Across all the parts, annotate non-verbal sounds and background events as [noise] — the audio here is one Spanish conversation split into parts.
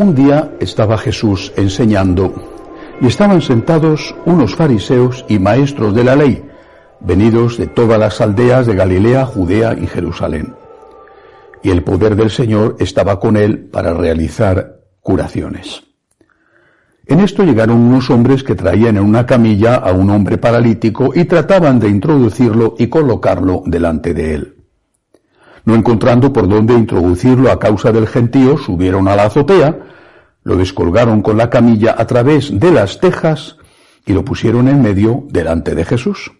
Un día estaba Jesús enseñando y estaban sentados unos fariseos y maestros de la ley, venidos de todas las aldeas de Galilea, Judea y Jerusalén. Y el poder del Señor estaba con él para realizar curaciones. En esto llegaron unos hombres que traían en una camilla a un hombre paralítico y trataban de introducirlo y colocarlo delante de él. No encontrando por dónde introducirlo a causa del gentío, subieron a la azotea, lo descolgaron con la camilla a través de las tejas y lo pusieron en medio delante de Jesús.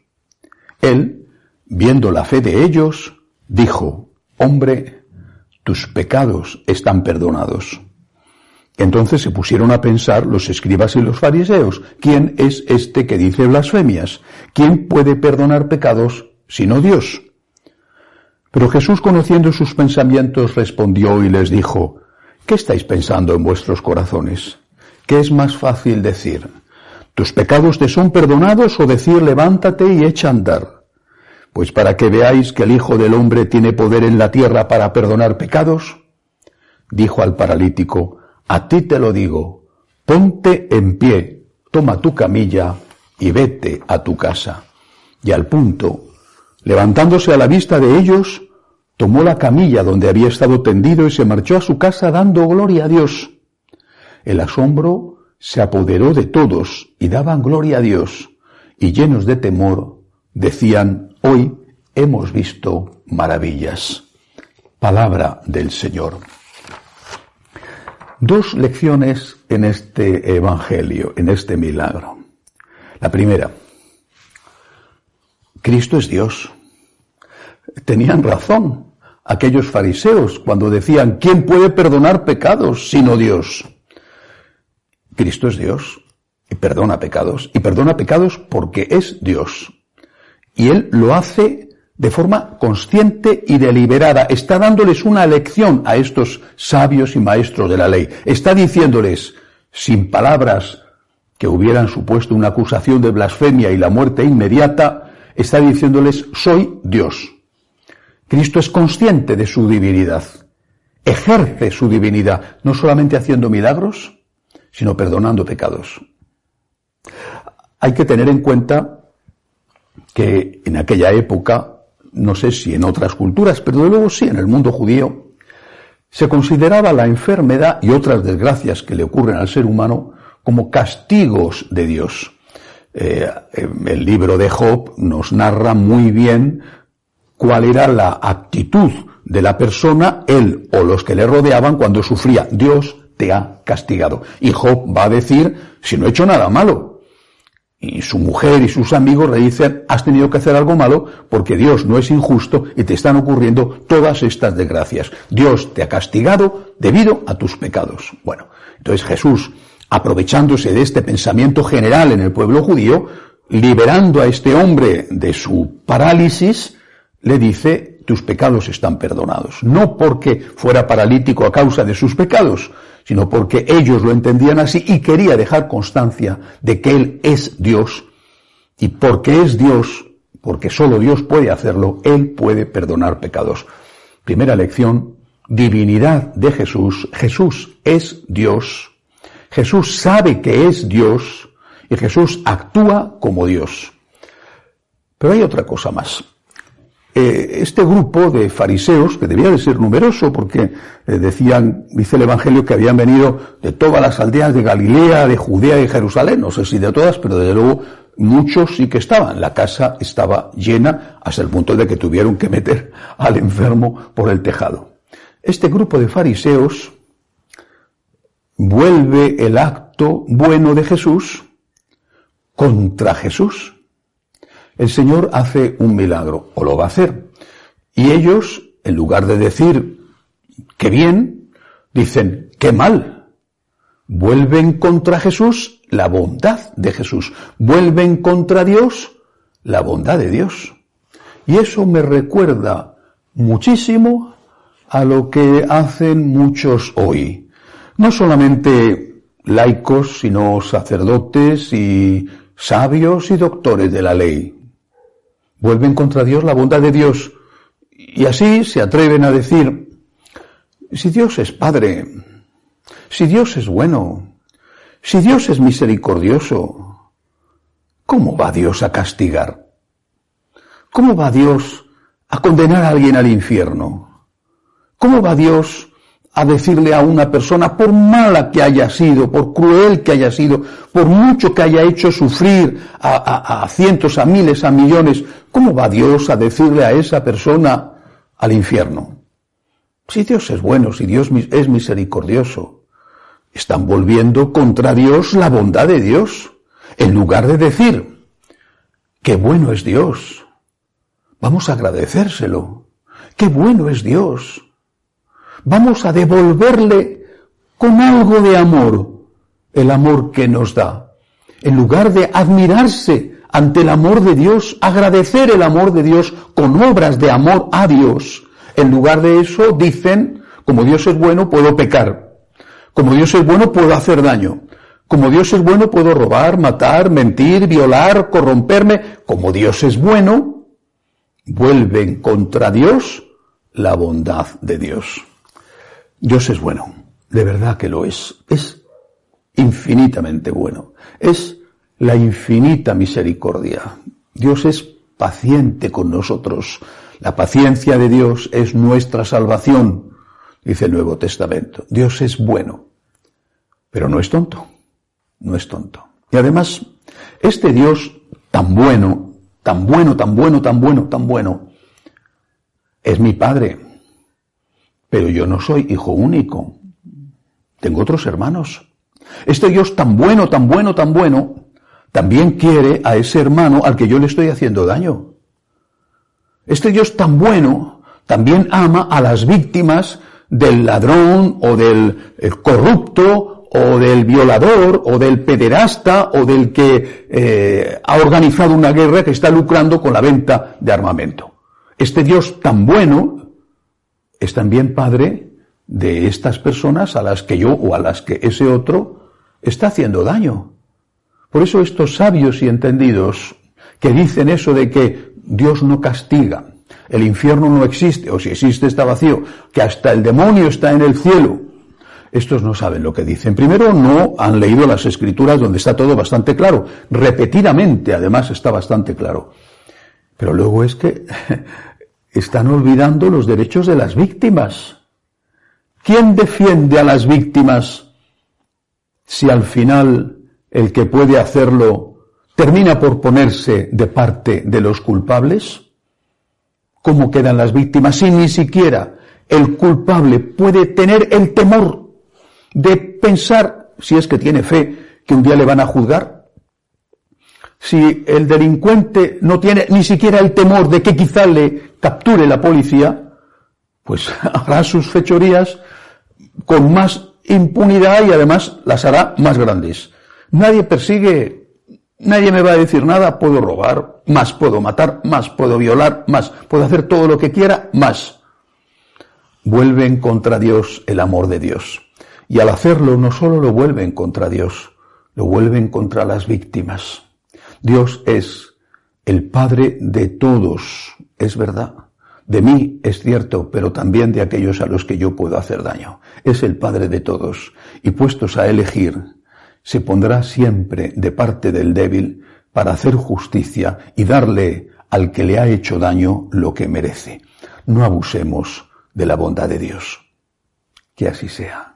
Él, viendo la fe de ellos, dijo, Hombre, tus pecados están perdonados. Entonces se pusieron a pensar los escribas y los fariseos, ¿quién es este que dice blasfemias? ¿Quién puede perdonar pecados sino Dios? Pero Jesús, conociendo sus pensamientos, respondió y les dijo, ¿qué estáis pensando en vuestros corazones? ¿Qué es más fácil decir? ¿Tus pecados te son perdonados o decir levántate y echa a andar? Pues para que veáis que el Hijo del Hombre tiene poder en la tierra para perdonar pecados, dijo al paralítico, a ti te lo digo, ponte en pie, toma tu camilla y vete a tu casa. Y al punto, levantándose a la vista de ellos, tomó la camilla donde había estado tendido y se marchó a su casa dando gloria a Dios. El asombro se apoderó de todos y daban gloria a Dios, y llenos de temor decían, hoy hemos visto maravillas. Palabra del Señor. Dos lecciones en este Evangelio, en este milagro. La primera, Cristo es Dios. Tenían razón aquellos fariseos cuando decían, ¿quién puede perdonar pecados sino Dios? Cristo es Dios y perdona pecados. Y perdona pecados porque es Dios. Y Él lo hace de forma consciente y deliberada. Está dándoles una lección a estos sabios y maestros de la ley. Está diciéndoles, sin palabras que hubieran supuesto una acusación de blasfemia y la muerte inmediata, está diciéndoles, soy Dios. Cristo es consciente de su divinidad. Ejerce su divinidad, no solamente haciendo milagros, sino perdonando pecados. Hay que tener en cuenta que en aquella época no sé si en otras culturas, pero de luego sí en el mundo judío, se consideraba la enfermedad y otras desgracias que le ocurren al ser humano como castigos de Dios. Eh, el libro de Job nos narra muy bien cuál era la actitud de la persona, él o los que le rodeaban cuando sufría. Dios te ha castigado. Y Job va a decir, si no he hecho nada malo, y su mujer y sus amigos le dicen, has tenido que hacer algo malo porque Dios no es injusto y te están ocurriendo todas estas desgracias. Dios te ha castigado debido a tus pecados. Bueno, entonces Jesús, aprovechándose de este pensamiento general en el pueblo judío, liberando a este hombre de su parálisis, le dice, tus pecados están perdonados. No porque fuera paralítico a causa de sus pecados, sino porque ellos lo entendían así y quería dejar constancia de que Él es Dios. Y porque es Dios, porque solo Dios puede hacerlo, Él puede perdonar pecados. Primera lección, divinidad de Jesús. Jesús es Dios. Jesús sabe que es Dios y Jesús actúa como Dios. Pero hay otra cosa más. Eh, este grupo de fariseos, que debía de ser numeroso porque eh, decían, dice el Evangelio, que habían venido de todas las aldeas de Galilea, de Judea y Jerusalén, no sé si de todas, pero desde luego muchos sí que estaban. La casa estaba llena hasta el punto de que tuvieron que meter [laughs] al enfermo por el tejado. Este grupo de fariseos vuelve el acto bueno de Jesús contra Jesús el Señor hace un milagro, o lo va a hacer. Y ellos, en lugar de decir, qué bien, dicen, qué mal. Vuelven contra Jesús la bondad de Jesús. Vuelven contra Dios la bondad de Dios. Y eso me recuerda muchísimo a lo que hacen muchos hoy. No solamente laicos, sino sacerdotes y sabios y doctores de la ley vuelven contra Dios la bondad de Dios y así se atreven a decir, si Dios es Padre, Si Dios es bueno, si Dios es misericordioso, ¿cómo va Dios a castigar? ¿Cómo va Dios a condenar a alguien al infierno? ¿Cómo va Dios a decirle a una persona, por mala que haya sido, por cruel que haya sido, por mucho que haya hecho sufrir a, cientos, a miles, a millones, ¿cómo va Dios a decirle a esa persona al infierno? Si Dios es bueno, si Dios es misericordioso, están volviendo contra Dios la bondad de Dios, en lugar de decir, qué bueno es Dios, vamos a agradecérselo, qué bueno es Dios, vamos a devolverle con algo de amor el amor que nos da. En lugar de admirarse ante el amor de Dios, agradecer el amor de Dios con obras de amor a Dios, en lugar de eso dicen, como Dios es bueno, puedo pecar. Como Dios es bueno, puedo hacer daño. Como Dios es bueno, puedo robar, matar, mentir, violar, corromperme. Como Dios es bueno, vuelven contra Dios la bondad de Dios. Dios es bueno, de verdad que lo es. Es infinitamente bueno. Es la infinita misericordia. Dios es paciente con nosotros. La paciencia de Dios es nuestra salvación, dice el Nuevo Testamento. Dios es bueno, pero no es tonto. No es tonto. Y además, este Dios tan bueno, tan bueno, tan bueno, tan bueno, tan bueno, es mi Padre. Pero yo no soy hijo único. Tengo otros hermanos. Este Dios tan bueno, tan bueno, tan bueno, también quiere a ese hermano al que yo le estoy haciendo daño. Este Dios tan bueno también ama a las víctimas del ladrón o del eh, corrupto o del violador o del pederasta o del que eh, ha organizado una guerra que está lucrando con la venta de armamento. Este Dios tan bueno es también padre de estas personas a las que yo o a las que ese otro está haciendo daño. Por eso estos sabios y entendidos que dicen eso de que Dios no castiga, el infierno no existe, o si existe está vacío, que hasta el demonio está en el cielo, estos no saben lo que dicen. Primero, no han leído las escrituras donde está todo bastante claro. Repetidamente, además, está bastante claro. Pero luego es que [laughs] están olvidando los derechos de las víctimas. ¿Quién defiende a las víctimas si al final el que puede hacerlo termina por ponerse de parte de los culpables? ¿Cómo quedan las víctimas si ni siquiera el culpable puede tener el temor de pensar, si es que tiene fe, que un día le van a juzgar? Si el delincuente no tiene ni siquiera el temor de que quizá le capture la policía, pues [laughs] hará sus fechorías con más impunidad y además las hará más grandes. Nadie persigue, nadie me va a decir nada, puedo robar, más puedo matar, más puedo violar, más puedo hacer todo lo que quiera, más. Vuelven contra Dios el amor de Dios. Y al hacerlo no solo lo vuelven contra Dios, lo vuelven contra las víctimas. Dios es el Padre de todos, es verdad. De mí es cierto, pero también de aquellos a los que yo puedo hacer daño. Es el Padre de todos. Y puestos a elegir, se pondrá siempre de parte del débil para hacer justicia y darle al que le ha hecho daño lo que merece. No abusemos de la bondad de Dios. Que así sea.